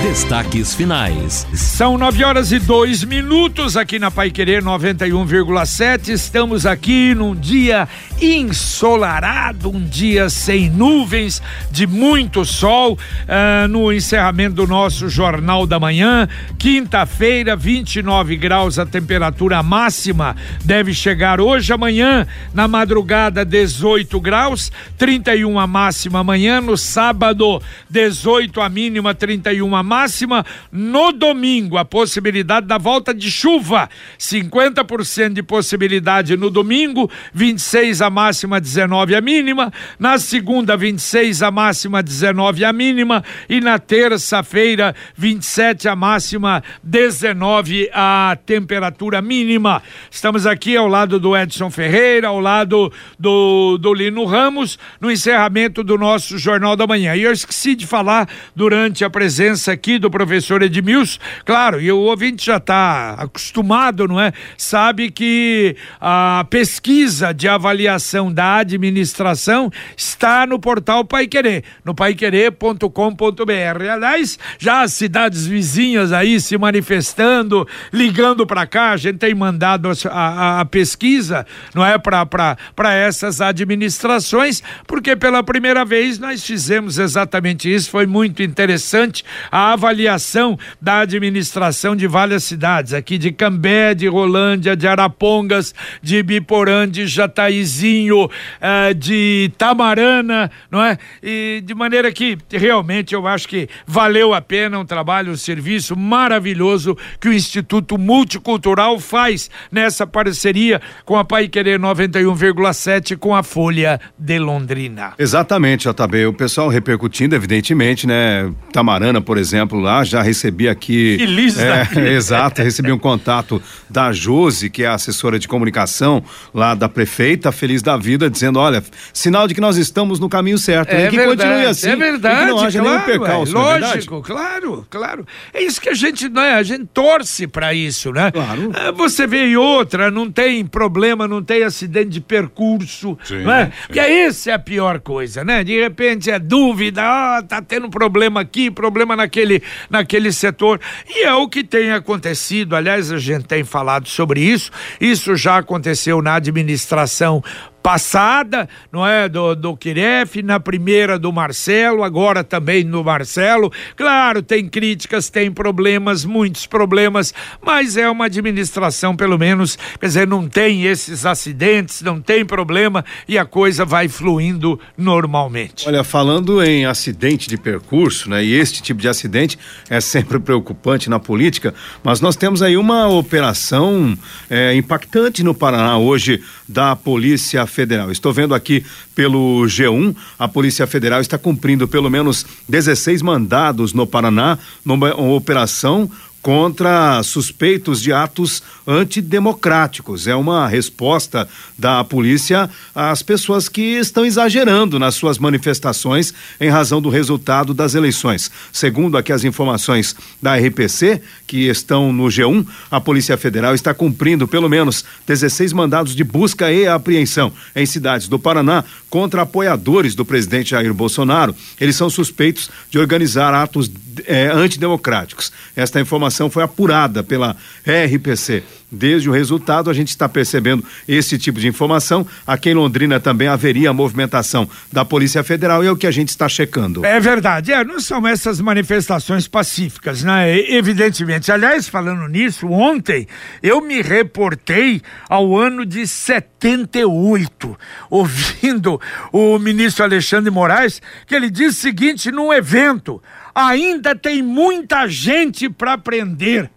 Destaques finais. São nove horas e dois minutos aqui na Pai Querer 91,7. Estamos aqui num dia ensolarado, um dia sem nuvens, de muito sol, uh, no encerramento do nosso Jornal da Manhã. Quinta-feira, 29 graus a temperatura máxima deve chegar hoje, amanhã, na madrugada, 18 graus, 31 a máxima amanhã, no sábado, 18 a mínima, 31 a máxima. No domingo, a possibilidade da volta de chuva, 50% de possibilidade no domingo, 26 a máxima, 19 a mínima. Na segunda, 26 a máxima, 19 a mínima. E na terça-feira, 27 a máxima, 19 a temperatura mínima. Estamos aqui ao lado do Edson Ferreira, ao lado do, do Lino Ramos, no encerramento do nosso Jornal da Manhã. E eu esqueci de falar durante a presença aqui do professor Edmilson, claro, e o ouvinte já está acostumado, não é? Sabe que a pesquisa de avaliação da administração está no portal Pai Querer, no paiquerer.com.br. Aliás, já as cidades vizinhas aí se manifestando, ligando para cá, a gente tem mandado a, a, a pesquisa, não é? Para essas administrações, porque pela primeira vez nós fizemos exatamente isso, foi muito interessante a avaliação da administração de várias cidades, aqui de Cambé, de Rolândia, de Arapongas, de Biporã, de Jataizinho, uh, de Tamarana, não é? E de maneira que realmente eu acho que valeu a pena um trabalho, um serviço maravilhoso que o Instituto Multicultural faz nessa parceria com a Pai Querer 91,7 com a Folha de Londrina. Exatamente, JB. O pessoal repercutindo, evidentemente, né? Tamarana, por exemplo, lá, já recebi aqui. Feliz é, Exato, recebi um contato da Josi, que é a assessora de comunicação lá da prefeita, feliz da vida, dizendo: olha, sinal de que nós estamos no caminho certo. É e que verdade, continue assim. É verdade. que não haja claro, nenhum percalço. É, lógico, é claro, claro. É isso que a gente, né? A gente torce para isso, né? Claro. É, você vê em outra, não tem problema, não tem acidente de percurso, Sim, né? sim. Porque essa é a pior coisa, né? De repente é dúvida, ah, tá tendo problema aqui, problema naquele, naquele setor. E é o que tem acontecido, aliás, a gente tem falado sobre isso, isso já aconteceu na administração passada, não é? Do, do Quiref, na primeira do Marcelo, agora também no Marcelo. Claro, tem críticas, tem problemas, muitos problemas, mas é uma administração, pelo menos, quer dizer, não tem esses acidentes, não tem problema e a coisa vai fluindo normalmente. Olha, falando em acidente de percurso, né? E este tipo de acidente é sempre preocupante na política, mas nós temos aí uma operação é, impactante no Paraná hoje da Polícia Federal. Estou vendo aqui pelo G1, a Polícia Federal está cumprindo pelo menos 16 mandados no Paraná numa operação contra suspeitos de atos antidemocráticos. É uma resposta da polícia às pessoas que estão exagerando nas suas manifestações em razão do resultado das eleições. Segundo aqui as informações da RPC, que estão no G1, a Polícia Federal está cumprindo pelo menos 16 mandados de busca e apreensão em cidades do Paraná contra apoiadores do presidente Jair Bolsonaro. Eles são suspeitos de organizar atos eh, antidemocráticos. Esta informação foi apurada pela RPC. Desde o resultado, a gente está percebendo esse tipo de informação. Aqui em Londrina também haveria movimentação da Polícia Federal e é o que a gente está checando. É verdade, é, não são essas manifestações pacíficas, né? Evidentemente. Aliás, falando nisso, ontem eu me reportei ao ano de 78, ouvindo o ministro Alexandre Moraes, que ele disse o seguinte num evento: ainda tem muita gente para prender.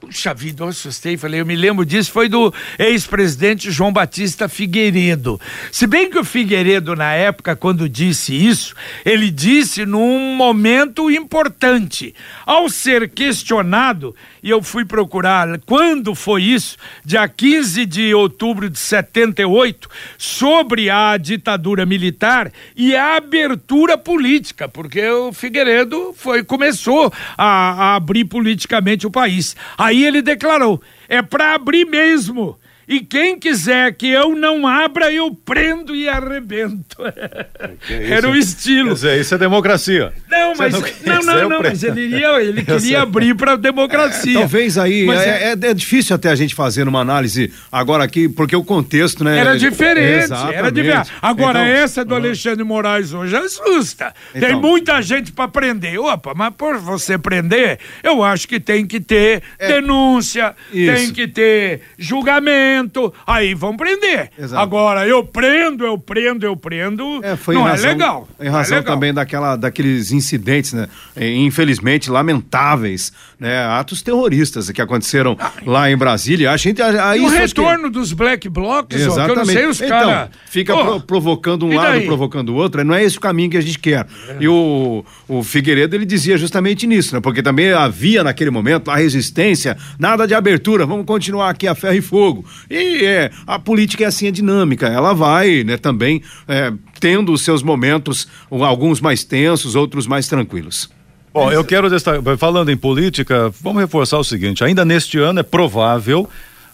Puxa vida, eu assustei, falei, eu me lembro disso, foi do ex-presidente João Batista Figueiredo. Se bem que o Figueiredo, na época, quando disse isso, ele disse num momento importante. Ao ser questionado, e eu fui procurar quando foi isso, dia 15 de outubro de 78, sobre a ditadura militar e a abertura política, porque o Figueiredo foi começou a, a abrir politicamente o país. Aí ele declarou: é para abrir mesmo. E quem quiser que eu não abra, eu prendo e arrebento. Era o estilo. Quer dizer, isso é democracia. Não, mas não, não, não, não, mas ele, iria, ele queria abrir para a democracia. É, talvez aí é, é, é, difícil até a gente fazer uma análise agora aqui, porque o contexto, né? Era diferente, Exatamente. era diferente. Agora, então, essa do Alexandre Moraes hoje assusta. Então, tem muita gente para prender. Opa, mas por você prender, eu acho que tem que ter é, denúncia, isso. tem que ter julgamento, aí vão prender. Exato. Agora, eu prendo, eu prendo, eu prendo, é, não é razão, é legal. Em razão é também daquela, daqueles incidentes, né? Infelizmente, lamentáveis, né? Atos terroristas que aconteceram ah, lá em Brasília. A gente, a, a o retorno que... dos black blocs, Exatamente. Ó, que eu não sei os então, cara... fica oh, pro, provocando um lado, provocando o outro, não é esse o caminho que a gente quer. É. E o, o Figueiredo, ele dizia justamente nisso, né? Porque também havia naquele momento a resistência, nada de abertura, vamos continuar aqui a ferro e fogo. E é, a política é assim, é dinâmica, ela vai, né, também é, tendo os seus momentos, alguns mais tensos, outros mais tranquilos. Bom, eu quero destacar, falando em política, vamos reforçar o seguinte: ainda neste ano é provável,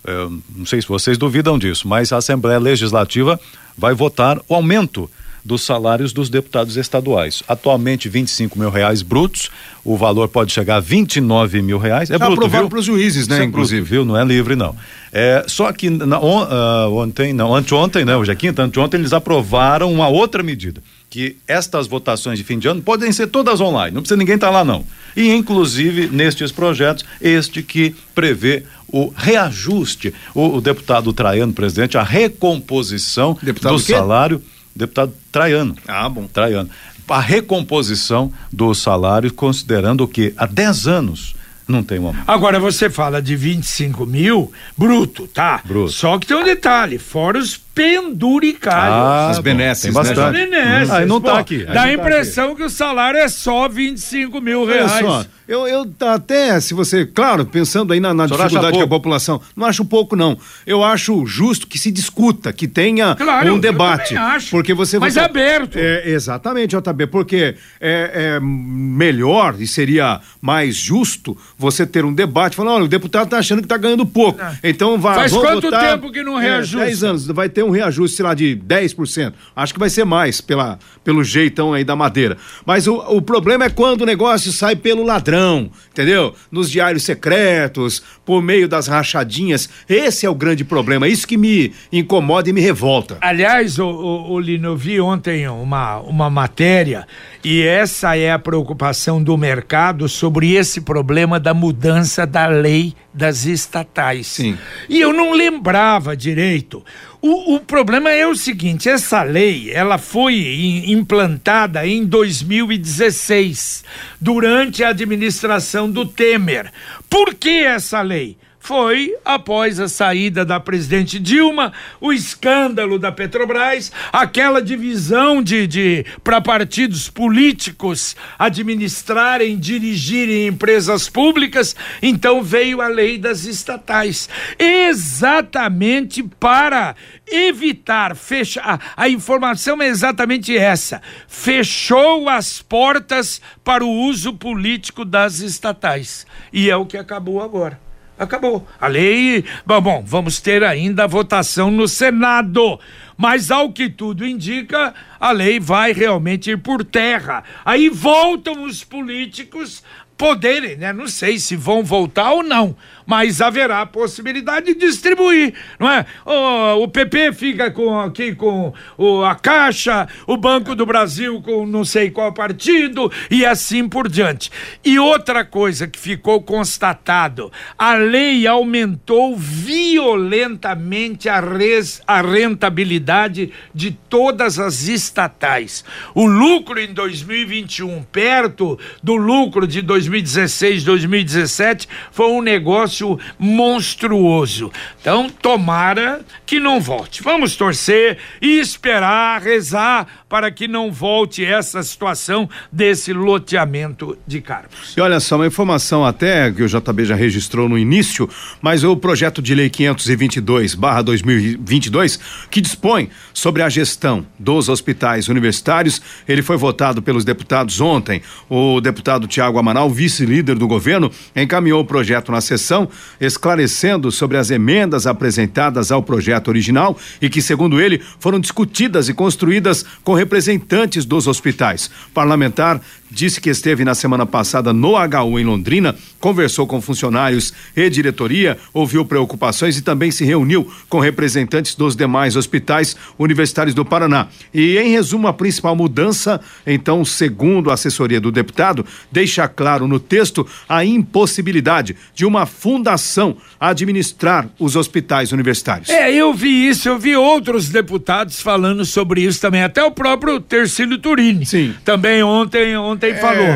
é, não sei se vocês duvidam disso, mas a Assembleia Legislativa vai votar o aumento dos salários dos deputados estaduais. Atualmente, 25 mil reais brutos, o valor pode chegar a 29 mil reais. É Já bruto, viu? para os juízes, né? É inclusive. Bruto, viu? Não é livre, não. É, só que na, on, uh, ontem, não, anteontem, né? Hoje é quinta, anteontem eles aprovaram uma outra medida que estas votações de fim de ano podem ser todas online, não precisa ninguém estar tá lá não. E inclusive nestes projetos, este que prevê o reajuste, o, o deputado Traiano, presidente, a recomposição deputado do salário deputado Traiano. Ah, bom. Traiano. A recomposição do salário, considerando que há 10 anos não tem uma. Agora você fala de 25 mil bruto, tá? Bruto. Só que tem um detalhe: fora os penduricários. Ah, as benesses, tem bastante. Né? Benesses. Aí não tá aqui. Dá a impressão tá que o salário é só 25 mil reais. Olha só, eu, eu até, se você, claro, pensando aí na, na dificuldade que a população, não acho pouco não. Eu acho justo que se discuta, que tenha claro, um debate. acho. Porque você Mas você, aberto. É, exatamente, JB, porque é, é, melhor e seria mais justo você ter um debate, falando, olha, o deputado tá achando que tá ganhando pouco. É. Então vai Faz quanto votar, tempo que não reajusta? É, 10 anos, vai ter um reajuste, sei lá, de 10%. Acho que vai ser mais pela, pelo jeitão aí da madeira. Mas o, o problema é quando o negócio sai pelo ladrão, entendeu? Nos diários secretos, por meio das rachadinhas. Esse é o grande problema. Isso que me incomoda e me revolta. Aliás, o, o, o Lino, eu vi ontem uma, uma matéria e essa é a preocupação do mercado sobre esse problema da mudança da lei das estatais. Sim. E eu não lembrava direito. O, o, problema é o seguinte: essa lei ela foi implantada em 2016, durante a administração do Temer. Por que essa lei? Foi após a saída da presidente Dilma, o escândalo da Petrobras, aquela divisão de, de para partidos políticos administrarem, dirigirem empresas públicas, então veio a lei das estatais, exatamente para evitar fechar. A, informação é exatamente essa: fechou as portas para o uso político das estatais. E é o que acabou agora. Acabou. A lei. Bom, bom, vamos ter ainda a votação no Senado. Mas, ao que tudo indica, a lei vai realmente ir por terra. Aí voltam os políticos poderem, né? Não sei se vão voltar ou não, mas haverá a possibilidade de distribuir, não é? O, o PP fica com aqui com o, a Caixa, o Banco do Brasil com não sei qual partido e assim por diante. E outra coisa que ficou constatado, a lei aumentou violentamente a, res, a rentabilidade de todas as estatais. O lucro em 2021 perto do lucro de 2021 2016, 2017, foi um negócio monstruoso. Então, tomara que não volte. Vamos torcer e esperar, rezar para que não volte essa situação desse loteamento de cargos. E olha só, uma informação até que o JB já registrou no início, mas o projeto de lei 522/2022 que dispõe sobre a gestão dos hospitais universitários, ele foi votado pelos deputados ontem. O deputado Tiago Amaral vice-líder do governo, encaminhou o projeto na sessão, esclarecendo sobre as emendas apresentadas ao projeto original e que, segundo ele, foram discutidas e construídas com representantes dos hospitais. Parlamentar disse que esteve na semana passada no HU em Londrina, conversou com funcionários e diretoria, ouviu preocupações e também se reuniu com representantes dos demais hospitais universitários do Paraná. E em resumo, a principal mudança, então, segundo a assessoria do deputado, deixa claro no texto a impossibilidade de uma fundação administrar os hospitais universitários. É, eu vi isso, eu vi outros deputados falando sobre isso também, até o próprio Tercílio Turini. Sim. Também ontem, ontem É. falou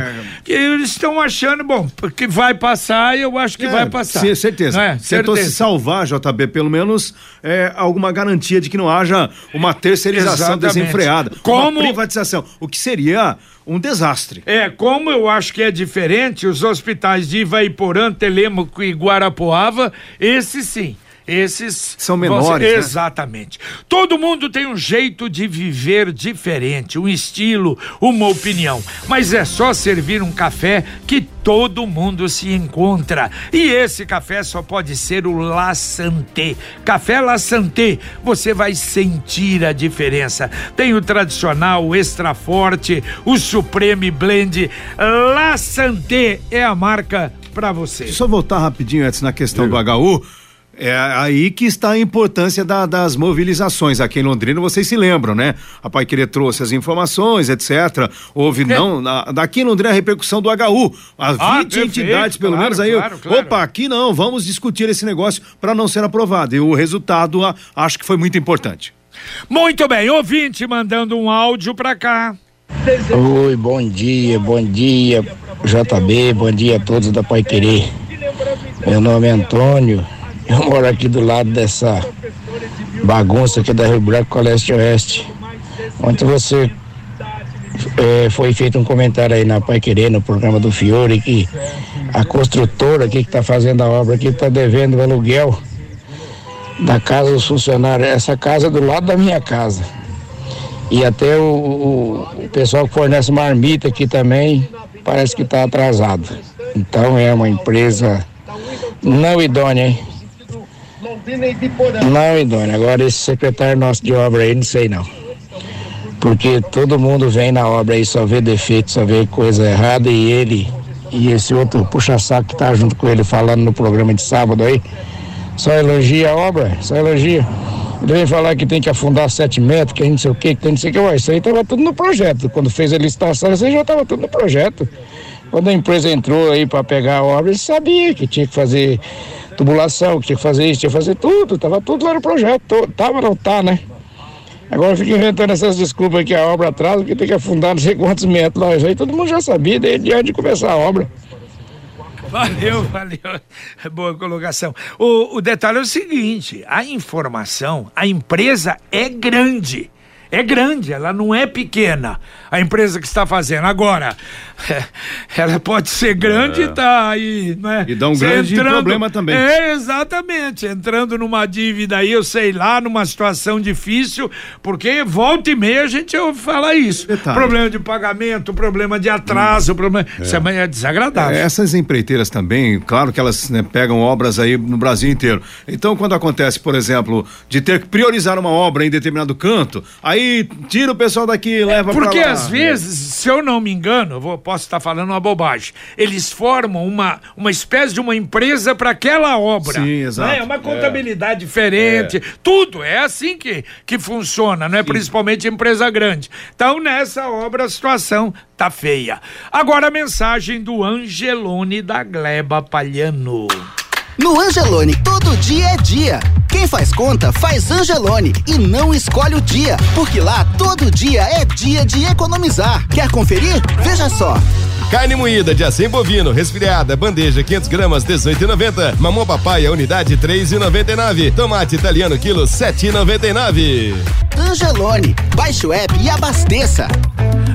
que eles estão achando, bom, que vai passar e eu acho que vai passar. Sim, certeza. É? Tentou se salvar, JB, pelo menos é, alguma garantia de que não haja uma terceirização Exatamente. desenfreada. Como- Uma privatização. O que seria um desastre. É, como eu acho que é diferente, os hospitais de Ivaiporã, Telêmaco e Guarapuava, esses sim. Esses São ser- menores, né? Exatamente. Todo mundo tem um jeito de viver diferente, um estilo, uma opinião. Mas é só servir um café que todo mundo se encontra. E esse café só pode ser o La Santé. Café La Santé, você vai sentir a diferença. Tem o tradicional, o extra forte, o Supreme Blend. La Santé é a marca para você. Só voltar rapidinho antes na questão do HU. É aí que está a importância da- das movilizações. Aqui em Londrina, vocês se lembram, né? A Pai Querer trouxe as informações, etc. Houve, não, na- daqui em Londrina, a repercussão do HU. As 20 É. Ah, perfeito, entidades, pelo claro, menos, aí. claro, claro. Opa, aqui não, vamos discutir esse negócio para não ser aprovado. E o resultado, a- acho que foi muito importante. Muito bem, ouvinte mandando um áudio para cá. Oi, bom dia, bom dia, JB, bom dia a todos da Pai Querer. Meu nome é Antônio, eu moro aqui do lado dessa bagunça aqui da Rio Branco com a Leste Oeste. Ontem você eh, foi feito um comentário aí na Pai Querer, no programa do Fiore, que a construtora aqui que está fazendo a obra aqui está devendo o aluguel da casa dos funcionários. Essa casa é do lado da minha casa. E até o- o pessoal que fornece marmita aqui também parece que está atrasado. Então é uma empresa não idônea, hein? Não idônea. Agora esse secretário nosso de obra aí, não sei não. Porque todo mundo vem na obra aí, só vê defeito, só vê coisa errada e ele e esse outro puxa-saco que tá junto com ele falando no programa de sábado aí, só elogia a obra, só elogia. Ele vem falar que tem que afundar sete metros, que não sei o que, que tem não sei o que. Isso aí estava tudo no projeto. Quando fez a licitação, isso aí já estava tudo no projeto. Quando a empresa entrou aí para pegar a obra, ele sabia que tinha que fazer tubulação, que tinha que fazer isso, tinha que fazer tudo. Estava tudo lá no projeto. to- Tava, não tá, né? Agora fica inventando essas desculpas que a obra atrasa, porque tem que afundar não sei quantos metros lá. Isso aí todo mundo já sabia desde antes de começar a obra. Valeu, valeu. Boa colocação. O, o detalhe é o seguinte: a informação, a empresa é grande. É grande, ela não é pequena. A empresa que está fazendo. Agora, ela pode ser grande e tá aí, né? E dá um Você grande problema também. É, exatamente. Entrando numa dívida aí, eu sei lá, numa situação difícil, porque volta e meia a gente ouve falar isso. Detalhe. Problema de pagamento, problema de atraso, problema. Isso é, é desagradável. É, Essas empreiteiras também, claro que elas né, pegam obras aí no Brasil inteiro. Então, quando acontece, por exemplo, de ter que priorizar uma obra em determinado canto, aí tira o pessoal daqui e leva pra lá. Porque às vezes, se eu não me engano, eu vou- posso estar falando uma bobagem, eles formam uma, uma espécie de uma empresa para aquela obra. Sim, exato. Né? É uma contabilidade diferente, tudo. É assim que, que funciona, né? Principalmente empresa grande. Então, nessa obra, a situação tá feia. Agora a mensagem do Angelone da Gleba Palhano. No Angelone, todo dia é dia. Quem faz conta, faz Angelone e não escolhe o dia, porque lá todo dia é dia de economizar. Quer conferir? Veja só. Carne moída de acém bovino, resfriada, bandeja 500 gramas 18,90. Mamão papaya unidade 3,99. Tomate italiano quilo 7,99. Angelone, baixe o app e abasteça.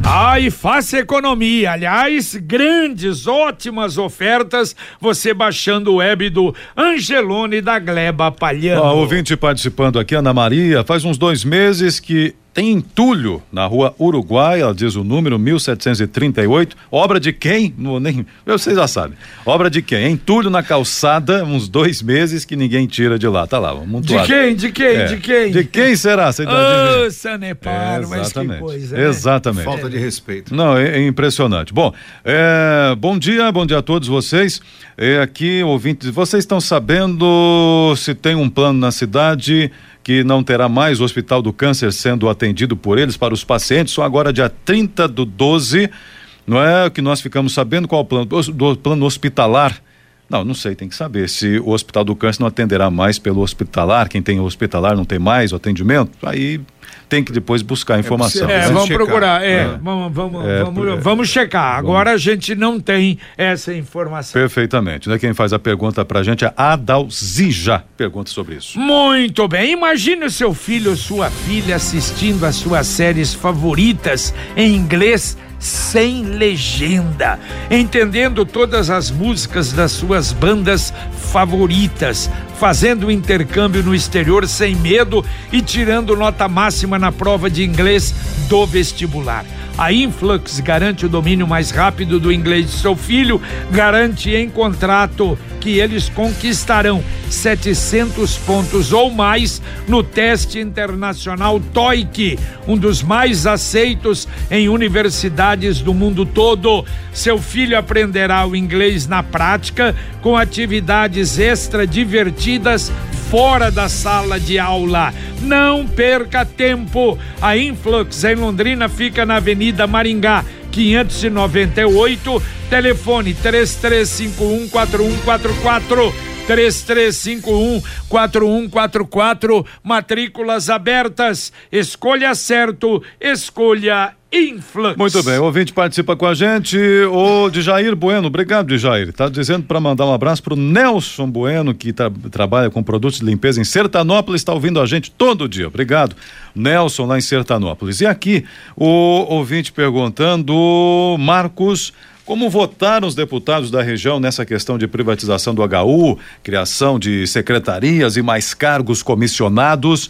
Ah, e faça economia. Aliás, grandes, ótimas ofertas. Você baixando o web do Angelone da Gleba Palhano. Ó, ouvinte participando aqui, Ana Maria, faz uns dois meses que tem entulho na rua Uruguai, ela diz o número 1738. Obra de quem? Não, nem, vocês já sabem. Obra de quem? Entulho na calçada, uns dois meses que ninguém tira de lá. Tá lá, vamos De quem? De quem? É. De quem? De quem será? Você tá Ô, Sanepar, mas que coisa. Né? Exatamente. Falta de respeito. Não, é, é impressionante. Bom, é, bom dia, bom dia a todos vocês. É, aqui, ouvintes, vocês estão sabendo se tem um plano na cidade que não terá mais o Hospital do Câncer sendo atendido por eles para os pacientes, só agora dia 30 do 12, não é que nós ficamos sabendo qual o plano do plano hospitalar. Não, não sei, tem que saber se o Hospital do Câncer não atenderá mais pelo hospitalar, quem tem o hospitalar não tem mais o atendimento, aí tem que depois buscar informação. É, né? vamos checar. procurar, é, é. vamos, vamos, é, vamos, é, vamos checar. Agora vamos. a gente não tem essa informação. Perfeitamente. Né? Quem faz a pergunta pra gente é Adalzija. Pergunta sobre isso. Muito bem. Imagine o seu filho ou sua filha assistindo as suas séries favoritas em inglês sem legenda, entendendo todas as músicas das suas bandas favoritas, fazendo intercâmbio no exterior sem medo e tirando nota máxima na prova de inglês do vestibular. A Influx garante o domínio mais rápido do inglês de seu filho, garante em contrato que eles conquistarão 700 pontos ou mais no teste internacional TOEIC, um dos mais aceitos em universidades do mundo todo. Seu filho aprenderá o inglês na prática com atividades extra divertidas fora da sala de aula. Não perca tempo. A Influx em Londrina fica na Avenida Maringá 598, telefone 3351 4144. 3351 4144, matrículas abertas. Escolha certo, escolha Influx. Muito bem, o ouvinte participa com a gente, o de Jair Bueno, obrigado Jair, tá dizendo para mandar um abraço pro Nelson Bueno, que tra trabalha com produtos de limpeza em Sertanópolis, está ouvindo a gente todo dia, obrigado, Nelson lá em Sertanópolis. E aqui, o ouvinte perguntando, Marcos, como votaram os deputados da região nessa questão de privatização do HU, criação de secretarias e mais cargos comissionados?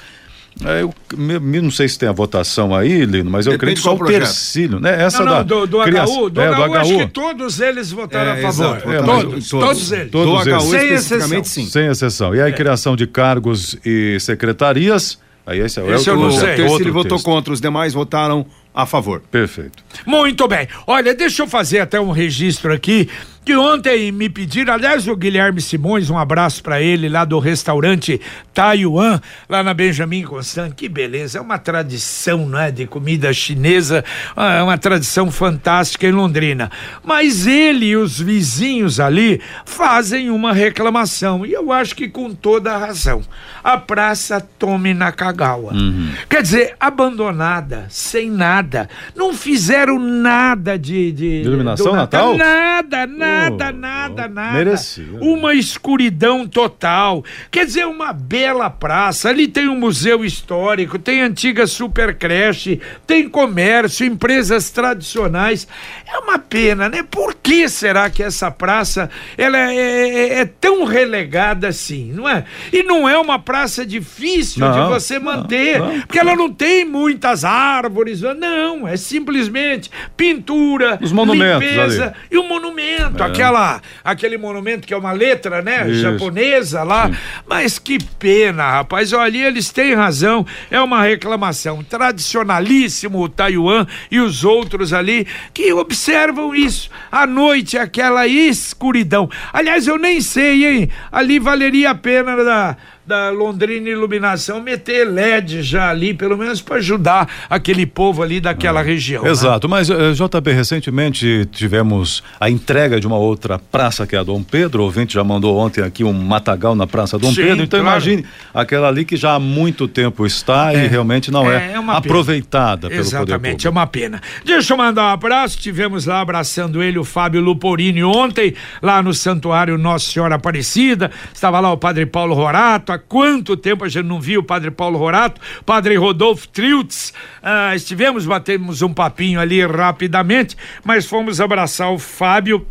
É, eu me, não sei se tem a votação aí, Lino, mas eu Depende creio que só o Tercílio, né? Essa não, não, da do, do criação, HU, do, é, HU, do acho que todos eles votaram é, a favor. É, todos, todos, todos, eles. Todos do eles. HU sem exceção. sim. Sem exceção. E aí, é. criação de cargos e secretarias. Aí esse é, esse é o, o, o Tercílio votou contra, os demais votaram a favor. Perfeito. Muito bem. Olha, deixa eu fazer até um registro aqui que ontem me pediram, aliás, o Guilherme Simões, um abraço para ele lá do restaurante Taiwan, lá na Benjamin Constant, que beleza, é uma tradição, não é, de comida chinesa, é uma tradição fantástica em Londrina. Mas ele e os vizinhos ali fazem uma reclamação, e eu acho que com toda a razão. A praça Tome Nakagawa. Uhum. Quer dizer, abandonada, sem nada, não fizeram nada de... De, de iluminação Natal? Nada, nada Nada, nada, nada. Merecia. Uma escuridão total. Quer dizer, uma bela praça. Ali tem um museu histórico, tem antiga super creche, tem comércio, empresas tradicionais. É uma pena, né? Por que será que essa praça ela é, é, é, é tão relegada assim, não é? E não é uma praça difícil não, de você manter, não, não. porque ela não tem muitas árvores, não, é simplesmente pintura, Os monumentos limpeza ali. e o monumento aquela, aquele monumento que é uma letra, né? Isso. Japonesa lá. Sim. Mas que pena, rapaz. Olha, eles têm razão. É uma reclamação. Tradicionalíssimo o Taiwan e os outros ali que observam isso. À noite, aquela escuridão. Aliás, eu nem sei, hein? Ali valeria a pena da da Londrina Iluminação meter LED já ali, pelo menos para ajudar aquele povo ali daquela região. Né? Exato, né? mas uh, eh, JB, recentemente tivemos a entrega de uma outra praça que é a Dom Pedro, o ouvinte já mandou ontem aqui um matagal na Praça Dom Sim, Pedro, então claro. imagine aquela ali que já há muito tempo está é, e realmente não é, é, é aproveitada pelo Exatamente, é uma pena. Deixa eu mandar um abraço, tivemos lá abraçando ele o Fábio Luporini ontem, lá no Santuário Nossa Senhora Aparecida, estava lá o Padre Paulo Rorato, há quanto tempo a gente não viu o padre Paulo Rorato, padre Rodolfo Triltz, ah, estivemos, batemos um papinho ali rapidamente, mas fomos abraçar o Fábio,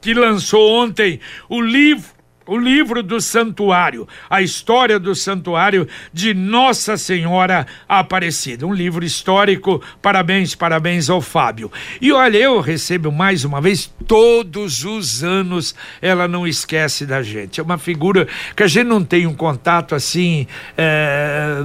que lançou ontem o livro o livro do santuário, a história do santuário de Nossa Senhora Aparecida, um livro histórico. Parabéns, parabéns ao Fábio. E olha, eu recebo mais uma vez, todos os anos ela não esquece da gente. É uma figura que a gente não tem um contato assim, é,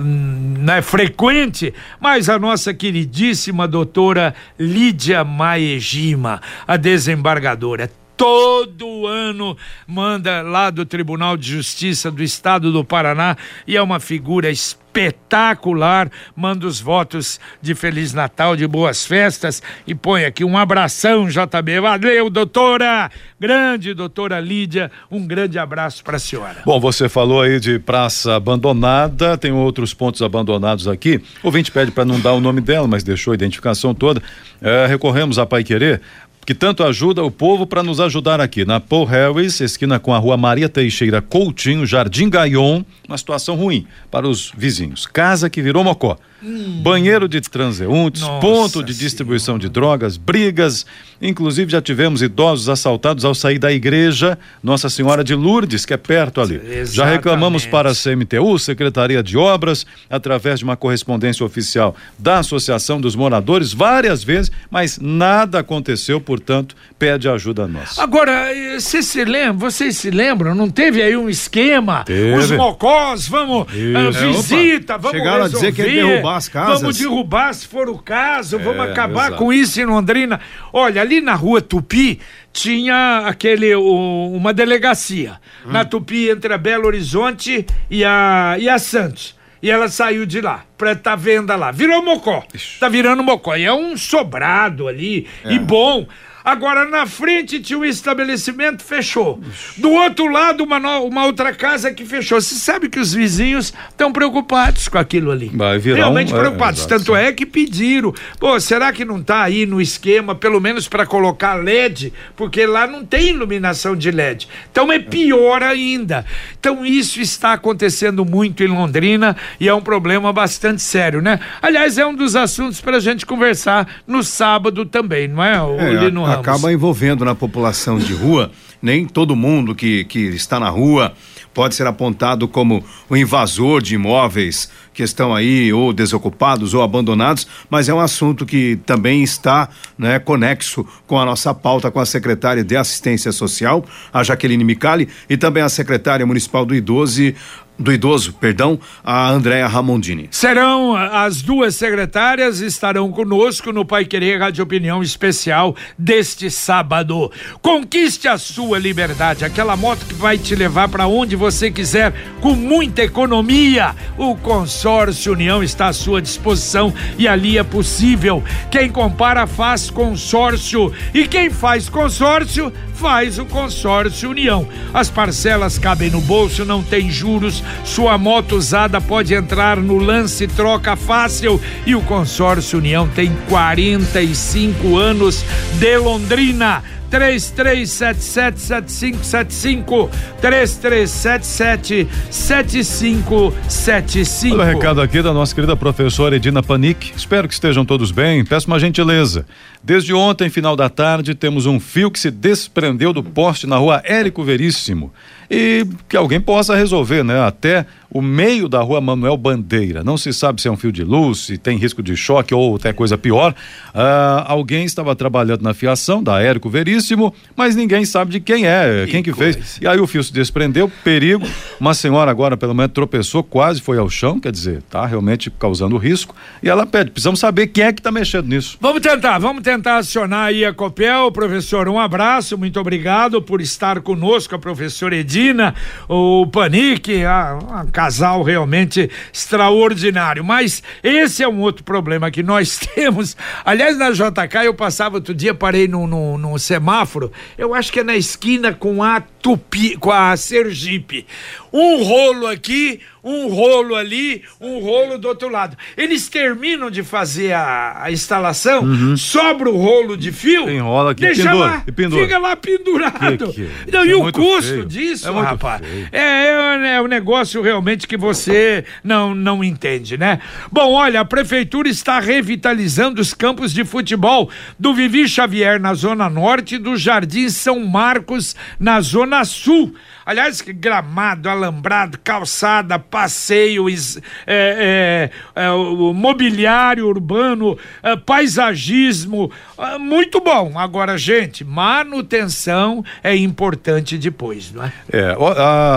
né, frequente, mas a nossa queridíssima doutora Lídia Maegima, a desembargadora todo ano manda lá do Tribunal de Justiça do Estado do Paraná e é uma figura espetacular. Manda os votos de Feliz Natal, de boas festas e põe aqui um abração, JB. Valeu, doutora! Grande doutora Lídia, um grande abraço para a senhora. Bom, você falou aí de praça abandonada, tem outros pontos abandonados aqui. O ouvinte pede para não dar o nome dela, mas deixou a identificação toda. É, recorremos a Pai Querer que tanto ajuda o povo para nos ajudar aqui. Na Paul Harris, esquina com a rua Maria Teixeira Coutinho, Jardim Gaion, uma situação ruim para os vizinhos. Casa que virou mocó. Hum. Banheiro de transeuntes, Nossa ponto de distribuição senhora. de drogas, brigas. Inclusive já tivemos idosos assaltados ao sair da igreja Nossa Senhora de Lourdes, que é perto ali. Exatamente. Já reclamamos para a CMTU, Secretaria de Obras, através de uma correspondência oficial da Associação dos Moradores, várias vezes, mas nada aconteceu, portanto, pede ajuda a nós. Agora, você se lembra, vocês se lembram? Não teve aí um esquema? Teve. Os mocós, vamos, uh, visita, vamos Chegaram resolver. a dizer que ia derrubar as casas. Vamos derrubar se for o caso, é, vamos acabar exato. com isso em Londrina. Olha, ali na rua Tupi tinha aquele o, uma delegacia. Hum. Na Tupi, entre a Belo Horizonte e a, e a Santos. E ela saiu de lá, pra tá venda lá. Virou mocó. Ixi. Tá virando mocó. E é um sobrado ali. É. E bom. Agora, na frente tinha um estabelecimento, fechou. Do outro lado, uma, no, uma outra casa que fechou. Você sabe que os vizinhos estão preocupados com aquilo ali. Realmente um, é, preocupados. É, Tanto é que pediram. Pô, será que não está aí no esquema, pelo menos para colocar LED? Porque lá não tem iluminação de LED. Então é pior ainda. Então isso está acontecendo muito em Londrina e é um problema bastante sério, né? Aliás, é um dos assuntos para a gente conversar no sábado também, não é, é, Acaba envolvendo na população de rua, nem todo mundo que, que está na rua pode ser apontado como o invasor de imóveis que estão aí ou desocupados ou abandonados, mas é um assunto que também está né, conexo com a nossa pauta com a secretária de Assistência Social, a Jaqueline Micali, e também a secretária municipal do Idoso, do idoso, perdão, a Andréa Ramondini. Serão as duas secretárias estarão conosco no Pai Querer Rádio Opinião Especial deste sábado. Conquiste a sua liberdade, aquela moto que vai te levar para onde você quiser com muita economia. O consórcio União está à sua disposição e ali é possível. Quem compara faz consórcio e quem faz consórcio faz o consórcio União. As parcelas cabem no bolso, não tem juros sua moto usada pode entrar no lance troca fácil e o consórcio União tem 45 anos de Londrina. 33777575 33777575 Olha o recado aqui da nossa querida professora Edina Panic. Espero que estejam todos bem. Peço uma gentileza. Desde ontem, final da tarde, temos um fio que se desprendeu do poste na rua Érico Veríssimo e que alguém possa resolver, né? Até o meio da rua Manuel Bandeira. Não se sabe se é um fio de luz, se tem risco de choque ou até coisa pior. Ah, alguém estava trabalhando na fiação da Érico Veríssimo, mas ninguém sabe de quem é, que quem que coisa. fez. E aí o fio se desprendeu, perigo. Uma senhora agora, pelo menos, tropeçou, quase foi ao chão, quer dizer, tá realmente causando risco. E ela pede, precisamos saber quem é que está mexendo nisso. Vamos tentar, vamos tentar acionar aí a Copel. Professor, um abraço, muito obrigado por estar conosco, a professora Edina, o Panique, a, a casal realmente extraordinário. Mas esse é um outro problema que nós temos. Aliás, na JK eu passava outro dia, parei no, no, no semáforo, eu acho que é na esquina com a Tupi, com a Sergipe. Um rolo aqui, um rolo ali, um rolo do outro lado. Eles terminam de fazer a, a instalação, sobra o rolo de fio, Enrola aqui, deixa pendura, lá, pendura. fica lá pendurado. Que que- Não, isso e é o custo feio. disso, É rapaz, é, é, é um negócio realmente que você não, não entende, né? Bom, olha, a prefeitura está revitalizando os campos de futebol do Vivi Xavier na Zona Norte e do Jardim São Marcos na Zona Sul. Aliás, gramado, alambrado, calçada, passeio, is- é, é, é, o mobiliário urbano, é, paisagismo, é, muito bom. Agora, gente, manutenção é importante depois, não é? É,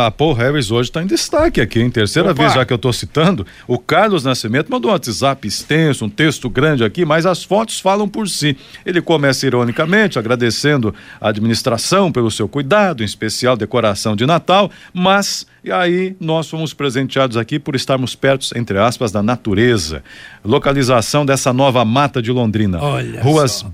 a Paul Harris hoje está em destaque aqui, em terceira Opa. vez já que eu estou citando. O Carlos Nascimento mandou um WhatsApp extenso, um texto grande aqui, mas as fotos falam por si. Ele começa ironicamente agradecendo a administração pelo seu cuidado, em especial decoração de Natal, mas e aí nós fomos presenteados aqui por estarmos perto, entre aspas, da natureza. Localização dessa nova mata de Londrina. Olha Ruas só.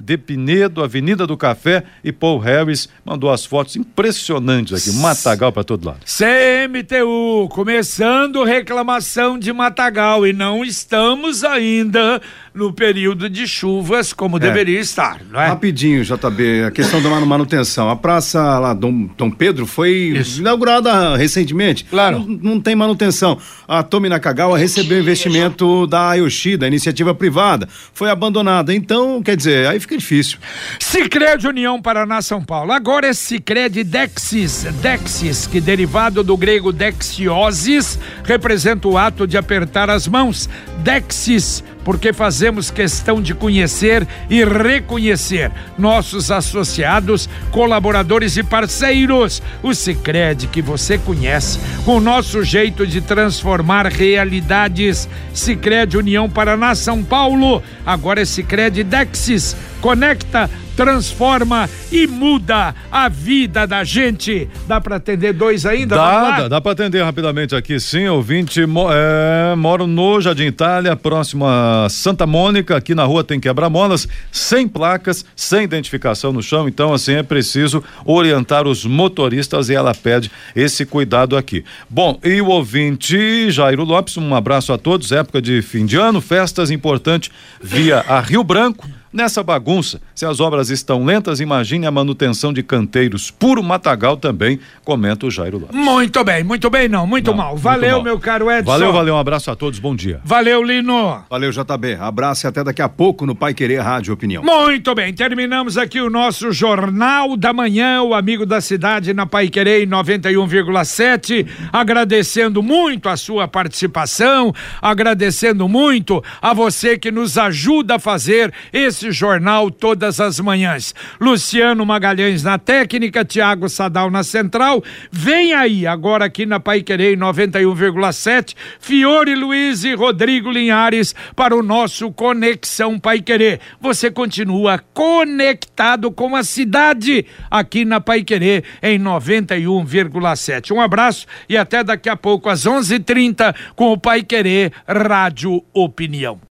De Pinedo, Avenida do Café e Paul Harris mandou as fotos impressionantes aqui, matagal para todo lado. CMTU, começando reclamação de Matagal e não estamos ainda no período de chuvas como deveria estar, não é? Rapidinho, JB, a questão da manu- manutenção. A praça lá, Dom, Dom Pedro, foi inaugurada recentemente. Claro. Não, não tem manutenção. A Tomi Nakagawa recebeu investimento da Ayoshi, da iniciativa privada. Foi abandonada. Então, quer dizer, aí fica difícil. Sicredi União Paraná São Paulo. Agora é Sicredi Dexis. Dexis, que derivado do grego dexiosis, representa o ato de apertar as mãos. Dexis, porque fazemos questão de conhecer e reconhecer nossos associados, colaboradores e parceiros. O Sicredi que você conhece, com o nosso jeito de transformar realidades. Sicredi União Paraná São Paulo. Agora é Sicredi Dexis. Conecta, transforma e muda a vida da gente. Dá para atender dois ainda? Dá, dá, dá para atender rapidamente aqui, sim. Ouvinte, é, moro no Jardim Itália, próximo a Santa Mônica, aqui na rua tem quebra-molas, sem placas, sem identificação no chão. Então, assim, é preciso orientar os motoristas e ela pede esse cuidado aqui. Bom, e o ouvinte Jairo Lopes, um abraço a todos. Época de fim de ano, festas importante via a Rio Branco. Nessa bagunça, se as obras estão lentas, imagine a manutenção de canteiros. Puro matagal também, comenta o Jairo Lopes. Muito bem, muito bem, não, muito Não, mal. muito Valeu, mal. meu caro Edson. Valeu, valeu, um abraço a todos, bom dia. Valeu, Lino. Valeu, JB. Abraço e até daqui a pouco no Pai Querer Rádio Opinião. Muito bem, terminamos aqui o nosso Jornal da Manhã, o amigo da cidade na Pai Querer em 91,7. Agradecendo muito a sua participação, agradecendo muito a você que nos ajuda a fazer esse jornal todas as manhãs. Luciano Magalhães na técnica, Tiago Sadal na central. Vem aí, agora aqui na Pai Querer em 91,7, Fiore Luiz e Rodrigo Linhares para o nosso Conexão Pai Querer. Você continua conectado com a cidade aqui na Pai Querer em 91,7. Um abraço e até daqui a pouco às 11:30 com o Pai Querer Rádio Opinião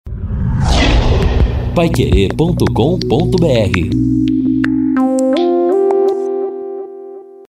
paiquerê.com.br